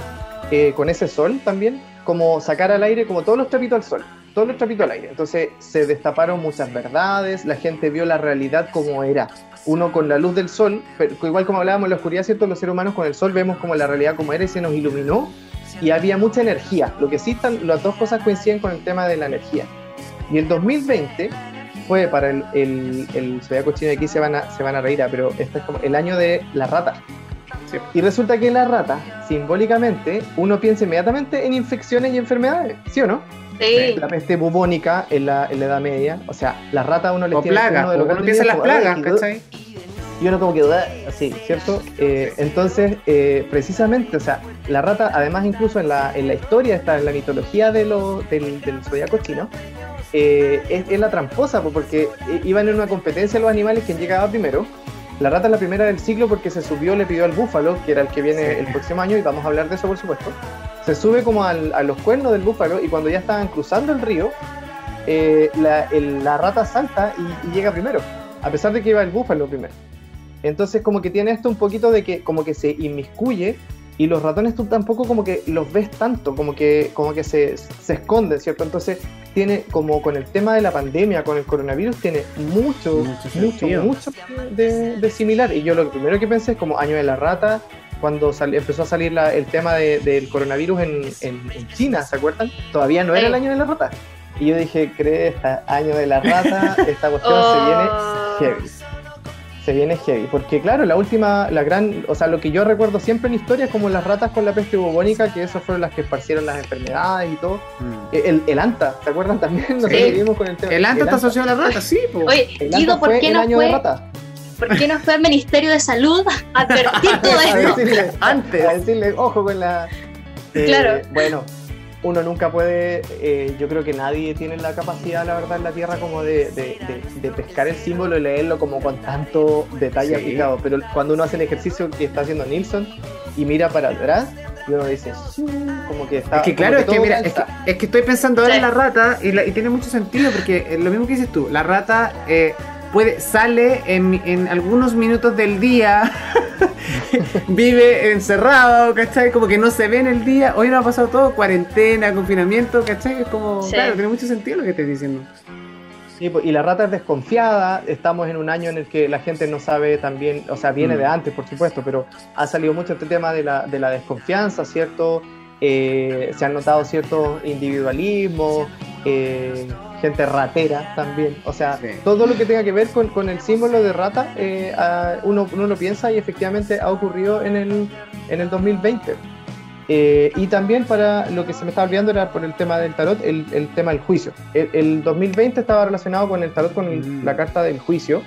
eh, con ese sol también, como sacar al aire como todos los trapitos al sol, todos los trapitos al aire. Entonces se destaparon muchas verdades, la gente vio la realidad como era. Uno con la luz del sol, pero igual como hablábamos en la oscuridad, ¿cierto? Los seres humanos con el sol vemos como la realidad como era y se nos iluminó y había mucha energía. Lo que sí están, las dos cosas coinciden con el tema de la energía. Y el 2020 fue para el, el, el zodiaco chino, aquí se van, a, se van a reír, ah, pero este es como el año de la rata. Sí. Y resulta que la rata, simbólicamente, uno piensa inmediatamente en infecciones y enfermedades, ¿sí o no? Sí. La peste bubónica en la, en la Edad Media, o sea, la rata uno le tiene plagas, uno de los uno piensa en las plagas, ay, ¿cachai? y uno como que "Uah", así, ¿cierto? Eh, entonces, eh, precisamente, o sea, la rata, además incluso en la, en la historia, está en la mitología de lo, del, del zodiaco chino, eh, es, es la tramposa, po, porque iban en una competencia los animales, quien llegaba primero. La rata es la primera del siglo porque se subió, le pidió al búfalo, que era el que viene Sí. el próximo año, y vamos a hablar de eso por supuesto. Se sube como al- a los cuernos del búfalo y cuando ya estaban cruzando el río, eh, la, el- la rata salta y, y llega primero, a pesar de que iba el búfalo primero. Entonces como que tiene esto un poquito de que como que se inmiscuye y los ratones tú tampoco como que los ves tanto, como que, como que se, se esconden, ¿cierto? Entonces tiene como con el tema de la pandemia, con el coronavirus, tiene mucho, Mucho mucho, de, de similar. Y yo lo primero que pensé es como año de la rata, cuando sal- empezó a salir la- el tema de- del coronavirus en, en- en China, ¿se acuerdan? Todavía no era el año de la rata. Y yo dije, cree, esta año de la rata, esta cuestión se viene Oh. heavy. Se viene heavy. Porque claro, la última, la gran, o sea, lo que yo recuerdo siempre en historia es como las ratas con la peste bubónica, que esas fueron las que esparcieron las enfermedades y todo. Mm. El, el anta, ¿se acuerdan también? Nosotros Sí. vivimos con el tema. El anta está asociado a la rata, sí, po. Oye, El Guido, anta ¿por fue qué el no fue. ¿por qué no fue al Ministerio de Salud a advertir todo A esto? decirle, Antes. A decirle, ojo con la. Eh, Claro. Bueno, uno nunca puede. eh, yo creo que nadie tiene la capacidad, la verdad, en la Tierra, como de, de- de- de pescar el símbolo y leerlo como con tanto detalle Sí. aplicado. Pero cuando uno hace el ejercicio que está haciendo Nilsson y mira para atrás, y uno dice, "Sí", como que está. Es que claro, es que mira, es que, es que estoy pensando ahora Sí. en la rata y, la- y tiene mucho sentido porque eh, lo mismo que dices tú, la rata eh, puede sale en, en algunos minutos del día, vive encerrado, ¿cachai? Como que no se ve en el día. Hoy nos ha pasado todo, cuarentena, confinamiento, ¿cachai? Es como, Sí. claro, tiene mucho sentido lo que estás diciendo. Sí, pues, y la rata es desconfiada, estamos en un año en el que la gente no sabe también, o sea, viene Mm. de antes, por supuesto, pero ha salido mucho este tema de la, de la desconfianza, ¿cierto? Eh, se han notado ciertos individualismos, eh, gente ratera también, o sea, Sí. todo lo que tenga que ver con, con el símbolo de rata, eh, uno, uno lo piensa y efectivamente ha ocurrido en el, en el 2020. Eh, y también para lo que se me estaba olvidando era por el tema del tarot, el, el tema del juicio. El, el 2020 estaba relacionado con el tarot, con el- Mm. la carta del juicio.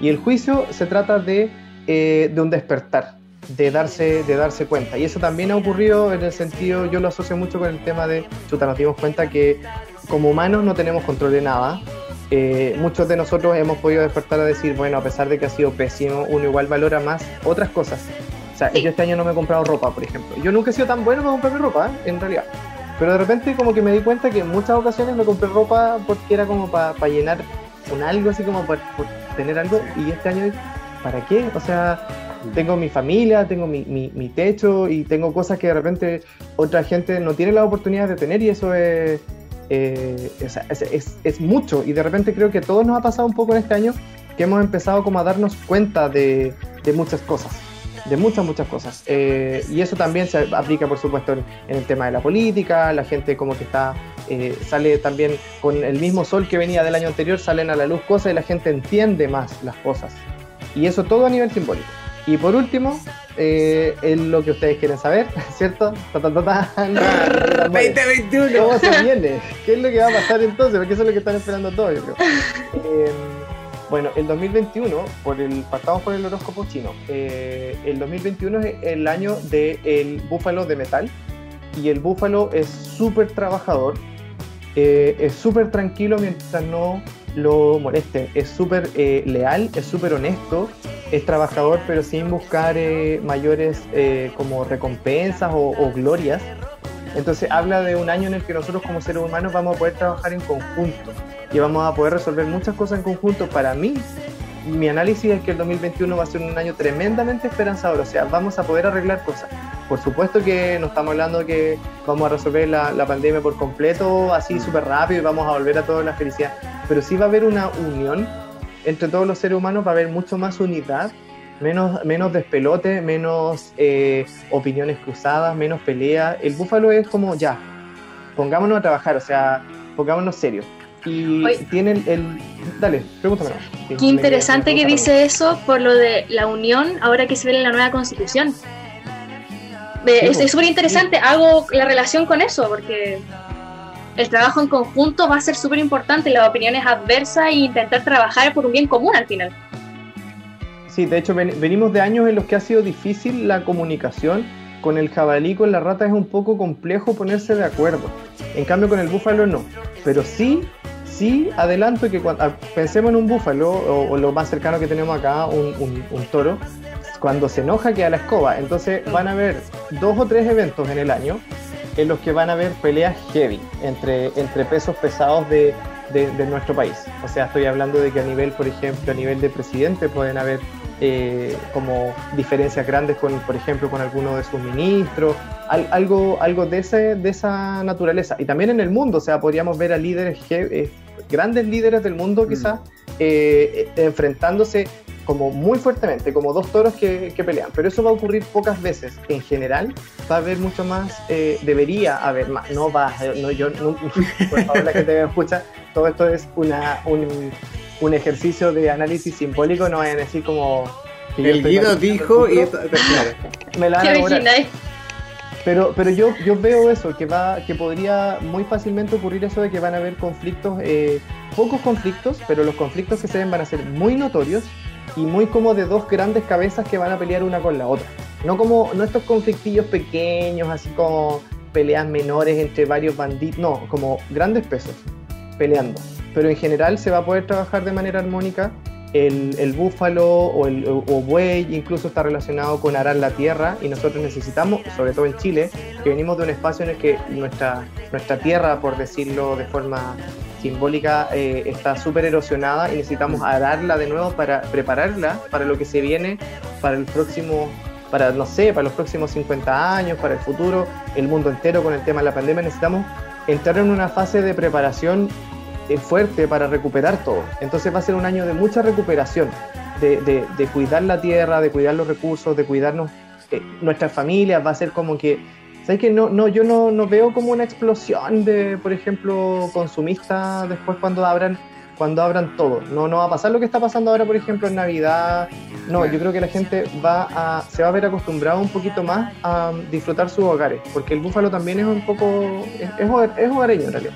Y el juicio se trata de, eh, de un despertar, de darse, de darse cuenta. Y eso también ha ocurrido en el sentido, yo lo asocio mucho con el tema de, chuta, nos dimos cuenta que como humanos no tenemos control de nada. Eh, muchos de nosotros hemos podido despertar a decir, bueno, a pesar de que ha sido pésimo, uno igual valora más otras cosas. O sea, Sí. yo este año no me he comprado ropa, por ejemplo. Yo nunca he sido tan bueno para comprarme ropa, ¿eh? en realidad. Pero de repente como que me di cuenta que en muchas ocasiones me compré ropa porque era como para llenar un algo, así como para tener algo. Y este año, ¿para qué? O sea, tengo mi familia, tengo mi, mi, mi techo y tengo cosas que de repente otra gente no tiene la oportunidad de tener y eso es, eh, es, es- mucho. Y de repente creo que a todos nos ha pasado un poco en este año que hemos empezado como a darnos cuenta de, muchas cosas. De muchas, muchas cosas. Eh, y eso también se aplica, por supuesto, en, en el tema de la política. La gente como que está, eh, sale también con el mismo sol que venía del año anterior, salen a la luz cosas y la gente entiende más las cosas. Y eso todo a nivel simbólico. Y por último, eh, es lo que ustedes quieren saber, ¿cierto? Ta, ta, ta, ta. Ah, 2021. ¿Cómo se viene? ¿Qué es lo que va a pasar entonces? Porque eso es lo que están esperando todos, yo creo. Eh, bueno, el 2021, por el, partamos por el horóscopo chino. Eh, el 2021 es el año del búfalo de metal. Y el búfalo es súper trabajador, eh, es súper tranquilo mientras no lo molesten, es súper eh, leal, es súper honesto, es trabajador pero sin buscar eh, mayores eh, como recompensas o, o glorias. Entonces habla de un año en el que nosotros como seres humanos vamos a poder trabajar en conjunto y vamos a poder resolver muchas cosas en conjunto. Para mí, mi análisis es que el 2021 va a ser un año tremendamente esperanzador, o sea, vamos a poder arreglar cosas. Por supuesto que no estamos hablando de que vamos a resolver la, la pandemia por completo, así súper rápido y vamos a volver a toda la felicidad, pero sí va a haber una unión entre todos los seres humanos, va a haber mucho más unidad, menos, menos despelote, menos eh, opiniones cruzadas, menos pelea. El búfalo es como ya, pongámonos a trabajar, o sea, pongámonos serios. Y Oye. tienen el... Dale, pregúntame. Sí, Qué interesante me- que dice eso por lo de la unión ahora que se ve en la nueva constitución. Sí, es súper interesante, hago la relación con eso porque el trabajo en conjunto va a ser súper importante, las opiniones adversas e intentar trabajar por un bien común al final. Sí, de hecho ven- venimos de años en los que ha sido difícil la comunicación. Con el jabalí, con la rata es un poco complejo ponerse de acuerdo. En cambio con el búfalo no. Pero sí, sí adelanto que cuando pensemos en un búfalo o, o lo más cercano que tenemos acá, un, un- un toro, cuando se enoja queda la escoba. Entonces van a haber dos o tres eventos en el año en los que van a haber peleas heavy entre, entre pesos pesados de, de- de nuestro país. O sea, estoy hablando de que a nivel, por ejemplo, a nivel de presidente pueden haber eh, como diferencias grandes con, por ejemplo, con alguno de sus ministros, al- algo, algo de, ese, de esa naturaleza. Y también en el mundo, o sea, podríamos ver a líderes, eh, grandes líderes del mundo Mm. quizás, eh, eh, enfrentándose como muy fuertemente, como dos toros que, que pelean. Pero eso va a ocurrir pocas veces. En general, va a haber mucho más, eh, debería haber más. No va, no, yo, no, por favor, la gente que me escucha, todo esto es una, un, un ejercicio de análisis simbólico, no vayan a decir como... El Guido dijo el y futuro. esto, claro. me la van ¿Qué a? Pero, pero yo, yo veo eso, que va, que podría muy fácilmente ocurrir eso de que van a haber conflictos, eh, pocos conflictos, pero los conflictos que se ven van a ser muy notorios y muy como de dos grandes cabezas que van a pelear una con la otra. No como, no estos conflictillos pequeños, así como peleas menores entre varios bandidos, no, como grandes pesos peleando. Pero en general se va a poder trabajar de manera armónica. El, el búfalo o el o buey incluso está relacionado con arar la tierra y nosotros necesitamos, sobre todo en Chile, que venimos de un espacio en el que nuestra, nuestra tierra, por decirlo de forma simbólica, eh, está súper erosionada y necesitamos ararla de nuevo para prepararla para lo que se viene para el próximo, para no sé, para los próximos 50 años, para el futuro, el mundo entero con el tema de la pandemia. Necesitamos entrar en una fase de preparación eh, fuerte para recuperar todo. Entonces va a ser un año de mucha recuperación, de, de- de cuidar la tierra, de cuidar los recursos, de cuidarnos eh, nuestras familias. Va a ser como que, ¿sabes que no, no, yo no, no veo como una explosión de, por ejemplo, consumista después cuando abran cuando abran todo. No, no va a pasar lo que está pasando ahora, por ejemplo, en Navidad. No, yo creo que la gente va a, se va a ver acostumbrado un poquito más a disfrutar sus hogares, porque el búfalo también es un poco, es, es hogar- es hogareño en realidad.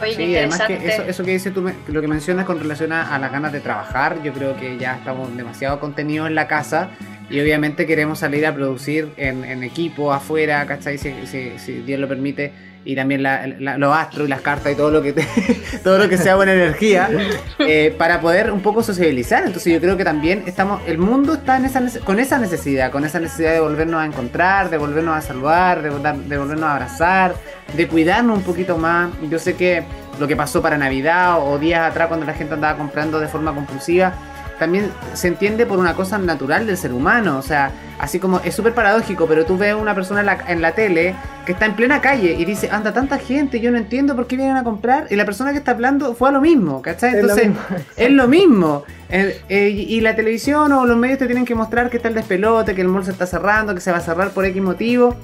Oye, Sí, además que eso, eso que dices tú, lo que mencionas con relación a, a las ganas de trabajar, yo creo que ya estamos demasiado contenidos en la casa y obviamente queremos salir a producir en, equipo, afuera, ¿cachai? Si, si- si Dios lo permite, y también la- la- los astros y las cartas y todo lo que te- todo lo que sea buena energía, eh, para poder un poco sociabilizar. Entonces yo creo que también estamos, el mundo está en esa, con esa necesidad, con esa necesidad de volvernos a encontrar, de volvernos a saludar, de volvernos a abrazar, de cuidarnos un poquito más. Yo sé que lo que pasó para Navidad o días atrás cuando la gente andaba comprando de forma compulsiva, también se entiende por una cosa natural del ser humano. O sea, así como es súper paradójico, pero tú ves a una persona en la, en la tele que está en plena calle y dice, anda tanta gente, yo no entiendo por qué vienen a comprar. Y la persona que está hablando fue a lo mismo, ¿cachai? Es lo Entonces, mismo. es lo mismo. Eh, eh, y y la televisión o los medios te tienen que mostrar que está el despelote, que el mall se está cerrando, que se va a cerrar por X motivo.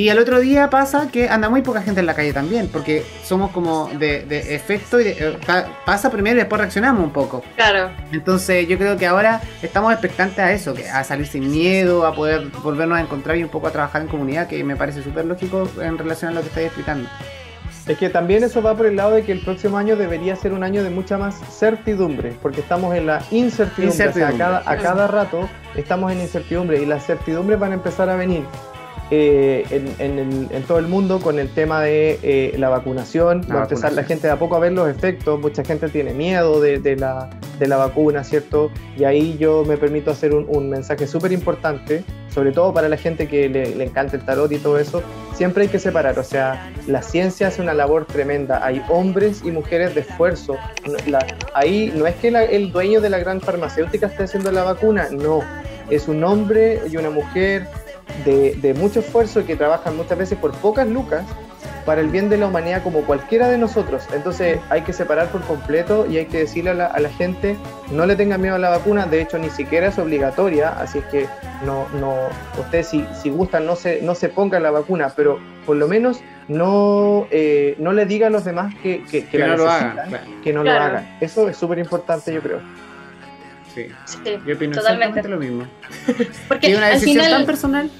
Y al otro día pasa que anda muy poca gente en la calle también, porque somos como de, de efecto y de- eh, pa- pasa primero y después reaccionamos un poco. Claro. Entonces yo creo que ahora estamos expectantes a eso, que a salir sin miedo, a poder volvernos a encontrar y un poco a trabajar en comunidad, que me parece súper lógico en relación a lo que estáis explicando. Es que también eso va por el lado de que el próximo año debería ser un año de mucha más certidumbre, porque estamos en la incertidumbre. Incertidumbre. O sea, a cada, a cada rato estamos en incertidumbre y las certidumbres van a empezar a venir eh, en, en el- en todo el mundo con el tema de eh, la vacunación. La va a empezar la gente de a poco a ver los efectos. Mucha gente tiene miedo de, de la, de la vacuna, ¿cierto? Y ahí yo me permito hacer un, un mensaje súper importante, sobre todo para la gente que le, le encanta el tarot y todo eso. Siempre hay que separar, o sea, la ciencia hace una labor tremenda. Hay hombres y mujeres de esfuerzo. La- ahí no es que la- el dueño de la gran farmacéutica esté haciendo la vacuna, no. Es un hombre y una mujer de, de mucho esfuerzo que trabajan muchas veces por pocas lucas para el bien de la humanidad como cualquiera de nosotros. Entonces hay que separar por completo y hay que decirle a la, a la gente no le tengan miedo a la vacuna, de hecho ni siquiera es obligatoria, así es que no, no, ustedes si, si gustan no se, no se pongan la vacuna, pero por lo menos no, eh, no le digan a los demás que, que, que Que la no lo necesitan, hagan. que no Claro. lo hagan. Eso es súper importante yo creo. Sí, Sí, yo opino totalmente. exactamente lo mismo. Porque Que es una al decisión final, tan personal.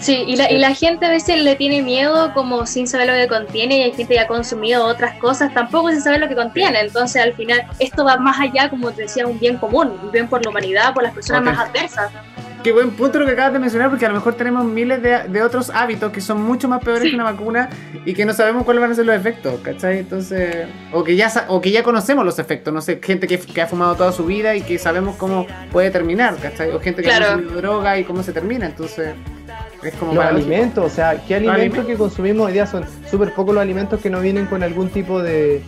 Sí, y la, y la gente a veces le tiene miedo como sin saber lo que contiene y hay gente que ha consumido otras cosas tampoco sin saber lo que contiene. Entonces al final esto va más allá, como te decía, un bien común, un bien por la humanidad, por las personas más adversas. Qué buen punto lo que acabas de mencionar, porque a lo mejor tenemos miles de, de otros hábitos que son mucho más peores Sí. que una vacuna y que no sabemos cuáles van a ser los efectos, ¿cachai? Entonces, o que ya o que ya conocemos los efectos, no sé, gente que, que ha fumado toda su vida y que sabemos cómo puede terminar, ¿cachai? O gente que Claro. ha consumido droga y cómo se termina, entonces es como Los alimentos, o sea, ¿qué alimentos que consumimos hoy día son súper pocos los alimentos que no vienen con algún tipo de,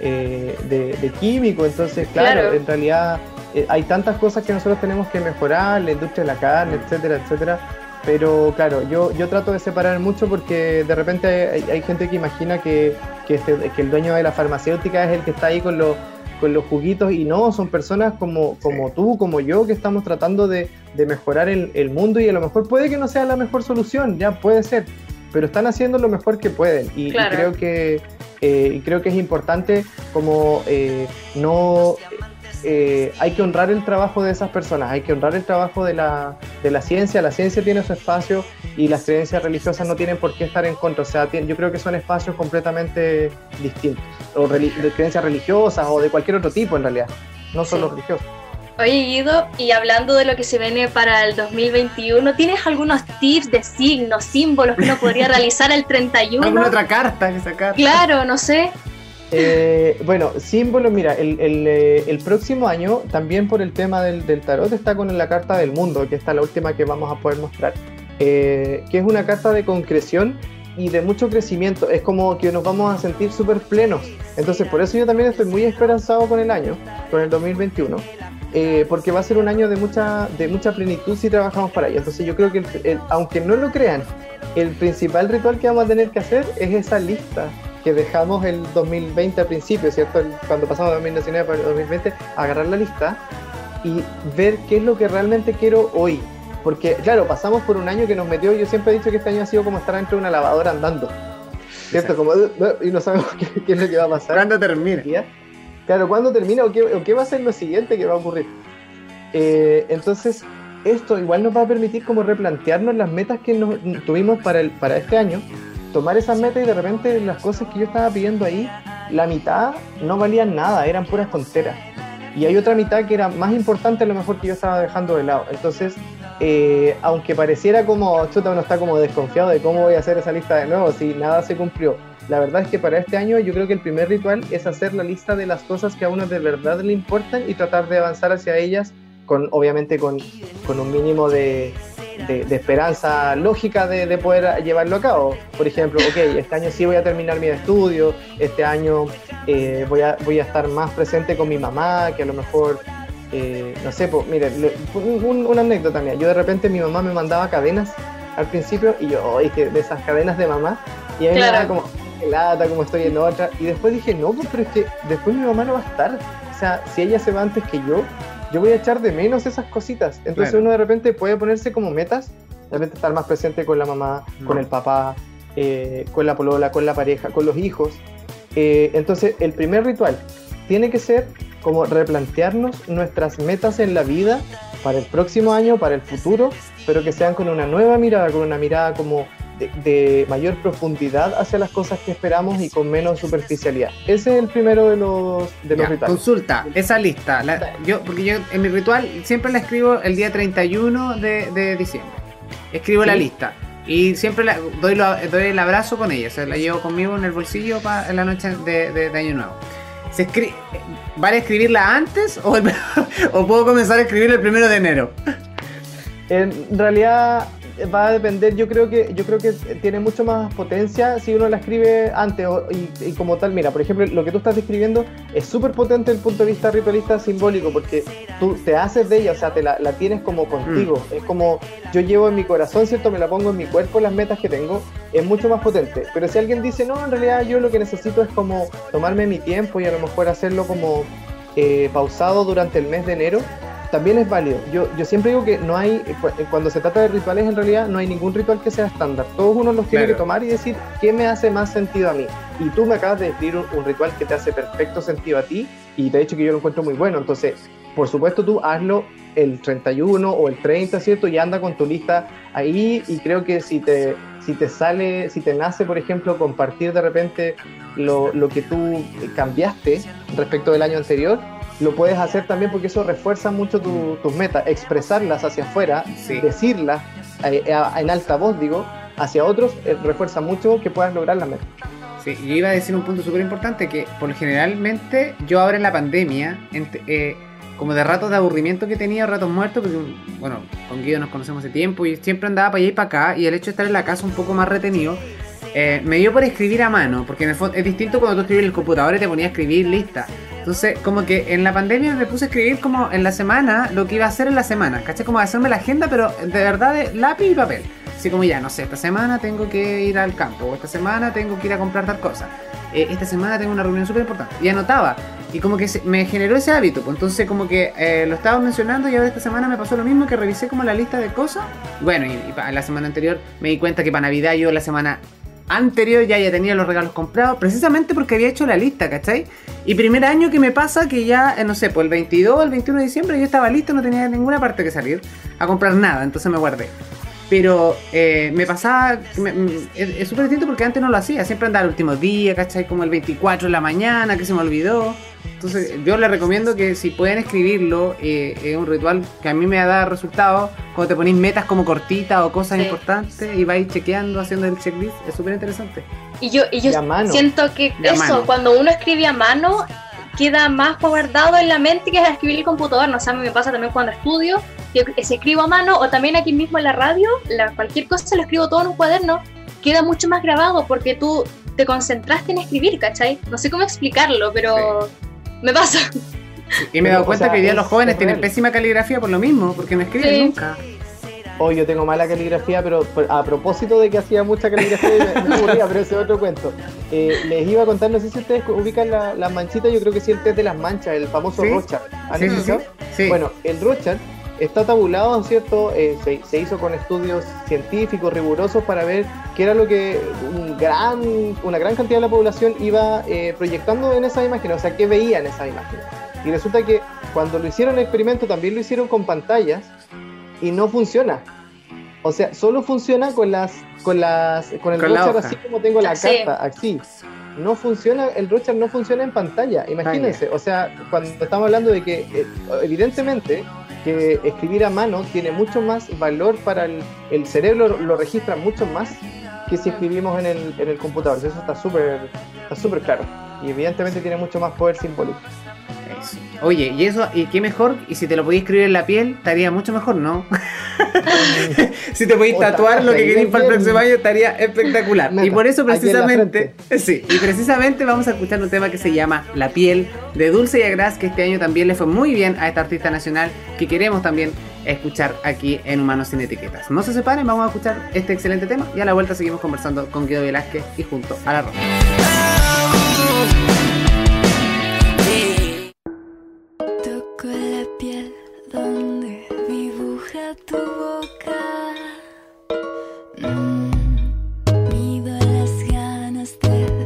eh, de, de químico? Entonces, claro, Claro. en realidad eh, hay tantas cosas que nosotros tenemos que mejorar, la industria de la carne, etcétera, etcétera. Pero claro, yo, yo trato de separar mucho porque de repente hay, hay gente que imagina que, que, este- que el dueño de la farmacéutica es el que está ahí con los, con los juguitos y no, son personas como, como tú, como yo, que estamos tratando de, de mejorar el, el mundo y a lo mejor puede que no sea la mejor solución, ya puede ser, pero están haciendo lo mejor que pueden y, creo que eh, y creo que es importante como eh, no eh, hay que honrar el trabajo de esas personas, hay que honrar el trabajo de la, de la ciencia, la ciencia tiene su espacio y las creencias religiosas no tienen por qué estar en contra, o sea, yo creo que son espacios completamente distintos, o de creencias religiosas o de cualquier otro tipo en realidad, no solo Sí. religiosos. Oye Guido, y hablando de lo que se viene para el 2021, ¿tienes algunos tips de signos, símbolos que uno podría realizar el 31? ¿Alguna otra carta que sacar? Claro, no sé. Eh, bueno, símbolo, mira, el, el, eh, el próximo año, también por el tema del, del tarot, está con la carta del mundo, que está la última que vamos a poder mostrar, eh, que es una carta de concreción y de mucho crecimiento. Es como que nos vamos a sentir súper plenos. Entonces, por eso yo también estoy muy esperanzado con el año, con el 2021. Eh, porque va a ser un año de mucha, de mucha plenitud si trabajamos para ello. Entonces yo creo que, el- el- aunque no lo crean, el principal ritual que vamos a tener que hacer es esa lista que dejamos el 2020 al principio, ¿cierto? El- Cuando pasamos de 2019 para el 2020, agarrar la lista y ver qué es lo que realmente quiero hoy. Porque, claro, pasamos por un año que nos metió, yo siempre he dicho que este año ha sido como estar dentro de una lavadora andando, ¿cierto? Como, y no sabemos qué, qué es lo que va a pasar. ¿Cuándo termina? Claro, ¿cuándo termina o qué, o qué va a ser lo siguiente que va a ocurrir? Eh, entonces, esto igual nos va a permitir como replantearnos las metas que nos, tuvimos para, el, para este año, tomar esas metas y de repente las cosas que yo estaba pidiendo ahí, la mitad no valían nada, eran puras tonteras. Y hay otra mitad que era más importante a lo mejor que yo estaba dejando de lado. Entonces, eh, aunque pareciera como, chuta, uno está como desconfiado de cómo voy a hacer esa lista de nuevo, si nada se cumplió. La verdad es que para este año yo creo que el primer ritual es hacer la lista de las cosas que a uno de verdad le importan y tratar de avanzar hacia ellas, con obviamente con, con un mínimo de, de- de esperanza lógica de, de poder llevarlo a cabo. Por ejemplo, ok, este año sí voy a terminar mi estudio, este año eh, voy, a, voy a estar más presente con mi mamá, que a lo mejor, eh, no sé, pues, mire, un- un- una anécdota mía, yo de repente mi mamá me mandaba cadenas al principio y yo, oye, de esas cadenas de mamá, y a mí me daba como, qué lata, como estoy en otra, y después dije, no, pues, pero es que después mi mamá no va a estar, o sea, si ella se va antes que yo, yo voy a echar de menos esas cositas, entonces Claro. uno de repente puede ponerse como metas, de repente estar más presente con la mamá, con el papá, eh, con la polola, con la pareja, con los hijos, eh, entonces, el primer ritual tiene que ser como replantearnos nuestras metas en la vida para el próximo año, para el futuro, pero que sean con una nueva mirada, con una mirada como de, de mayor profundidad hacia las cosas que esperamos y con menos superficialidad. Ese es el primero de los, de los Ya, rituales. consulta, esa lista, la- yo, porque yo en mi ritual siempre la escribo el día 31 de, de diciembre. Escribo la lista y siempre la- doy, lo- doy el abrazo con ella, o sea, la llevo conmigo en el bolsillo para en la noche de, de- de Año Nuevo. ¿Se escri- ¿Vale escribirla antes o, el- o puedo comenzar a escribir el primero de enero? En realidad va a depender, yo creo que yo creo que tiene mucho más potencia si uno la escribe antes o- y, y como tal, mira, por ejemplo, lo que tú estás describiendo es súper potente desde el punto de vista ritualista simbólico porque tú te haces de ella, o sea, te la, la tienes como contigo, es como yo llevo en mi corazón, ¿cierto? Me la pongo en mi cuerpo las metas que tengo, es mucho más potente, pero si alguien dice, no, en realidad yo lo que necesito es como tomarme mi tiempo y a lo mejor hacerlo como eh, pausado durante el mes de enero, también es válido. Yo, yo siempre digo que no hay, cu- cuando se trata de rituales en realidad no hay ningún ritual que sea estándar. Todos uno los tiene Claro. que tomar y decir qué me hace más sentido a mí. Y tú me acabas de describir un, un ritual que te hace perfecto sentido a ti y te he dicho que yo lo encuentro muy bueno. Entonces, por supuesto tú hazlo el 31 o el 30, ¿cierto? Y anda con tu lista ahí y creo que si te, si te sale, si te nace, por ejemplo, compartir de repente lo, lo que tú cambiaste respecto del año anterior, lo puedes hacer también porque eso refuerza mucho tu- tus metas, expresarlas hacia afuera, Sí. decirlas eh, a- en alta voz, digo, hacia otros, eh, refuerza mucho que puedas lograr la meta. Sí, yo iba a decir un punto súper importante que por generalmente yo ahora en la pandemia, eh, como de ratos de aburrimiento que tenía, ratos muertos, porque bueno, con Guido nos conocemos hace tiempo y siempre andaba para allá y para acá y el hecho de estar en la casa un poco más retenido, eh, me dio por escribir a mano, porque en el fondo es distinto cuando tú escribes en el computador y te ponías a escribir lista. Entonces, como que en la pandemia me puse a escribir como en la semana lo que iba a hacer en la semana, ¿cachai? Como hacerme la agenda, pero de verdad de lápiz y papel. Así como ya, no sé, esta semana tengo que ir al campo, o esta semana tengo que ir a comprar tal cosa, eh, esta semana tengo una reunión súper importante. Y anotaba, y como que me generó ese hábito, pues entonces como que eh, lo estaba mencionando y ahora esta semana me pasó lo mismo, que revisé como la lista de cosas. Bueno, y, la semana anterior me di cuenta que para Navidad yo la semana anterior ya ya tenía los regalos comprados, precisamente porque había hecho la lista, ¿cachai? Y primer año que me pasa que ya, eh, no sé, pues el 22 o el 21 de diciembre yo estaba listo, no tenía ninguna parte que salir a comprar nada, entonces me guardé. Pero eh, me pasaba, me- me- es súper distinto porque antes no lo hacía, siempre andaba el último día, ¿cachai? Como el 24 de la mañana, que se me olvidó. Entonces yo les recomiendo que si pueden escribirlo, eh, es un ritual que a mí me da resultados, cuando te ponéis metas como cortitas o cosas Sí. importantes y vais chequeando, haciendo el checklist, es súper interesante. Y yo, y yo siento que eso, mano. cuando uno escribe a mano, queda más guardado en la mente que escribir en el computador. No sé, a mí me pasa también cuando estudio, yo si escribo a mano o también aquí mismo en la radio, la, cualquier cosa lo escribo todo en un cuaderno, queda mucho más grabado porque tú te concentraste en escribir, ¿cachai? No sé cómo explicarlo, pero me pasa. Y me he dado o cuenta sea, que hoy día es- los jóvenes es tienen pésima caligrafía por lo mismo, porque no escriben Sí. nunca. Hoy yo tengo mala caligrafía, pero a propósito de que hacía mucha caligrafía, me, me aburría, pero ese es otro cuento. Eh, les iba a contar, no sé si ustedes ubican la- las manchitas, yo creo que sí, el test de las manchas, el famoso Sí. Rorschach. ¿Han Sí. Bueno, el Rorschach está tabulado, ¿cierto? Eh, se, se hizo con estudios científicos rigurosos para ver qué era lo que un gran, una gran cantidad de la población iba eh, proyectando en esas imágenes, o sea, qué veía en esas imágenes. Y resulta que cuando lo hicieron el experimento también lo hicieron con pantallas y no funciona. O sea, solo funciona con las con las con el Con así como tengo la Sí. carta, así. No funciona, el Rorschach no funciona en pantalla. Imagínense, o sea, cuando estamos hablando de que eh, evidentemente que escribir a mano tiene mucho más valor para el, el cerebro, lo, lo registra mucho más que si escribimos en el, en el computador. Eso está súper está súper claro. Y evidentemente tiene mucho más poder simbólico. Eso. Oye, y eso, y qué mejor, y si te lo podías escribir en la piel, estaría mucho mejor, ¿no? si te podías tatuar lo que queréis para el próximo año, estaría espectacular. Y por eso precisamente, sí, y precisamente vamos a escuchar un tema que se llama La piel de Dulce y Agras, que este año también le fue muy bien a esta artista nacional, que queremos también escuchar aquí en Humanos sin Etiquetas. No se separen, vamos a escuchar este excelente tema y a la vuelta seguimos conversando con Guido Velázquez y junto a la Rosa. was there.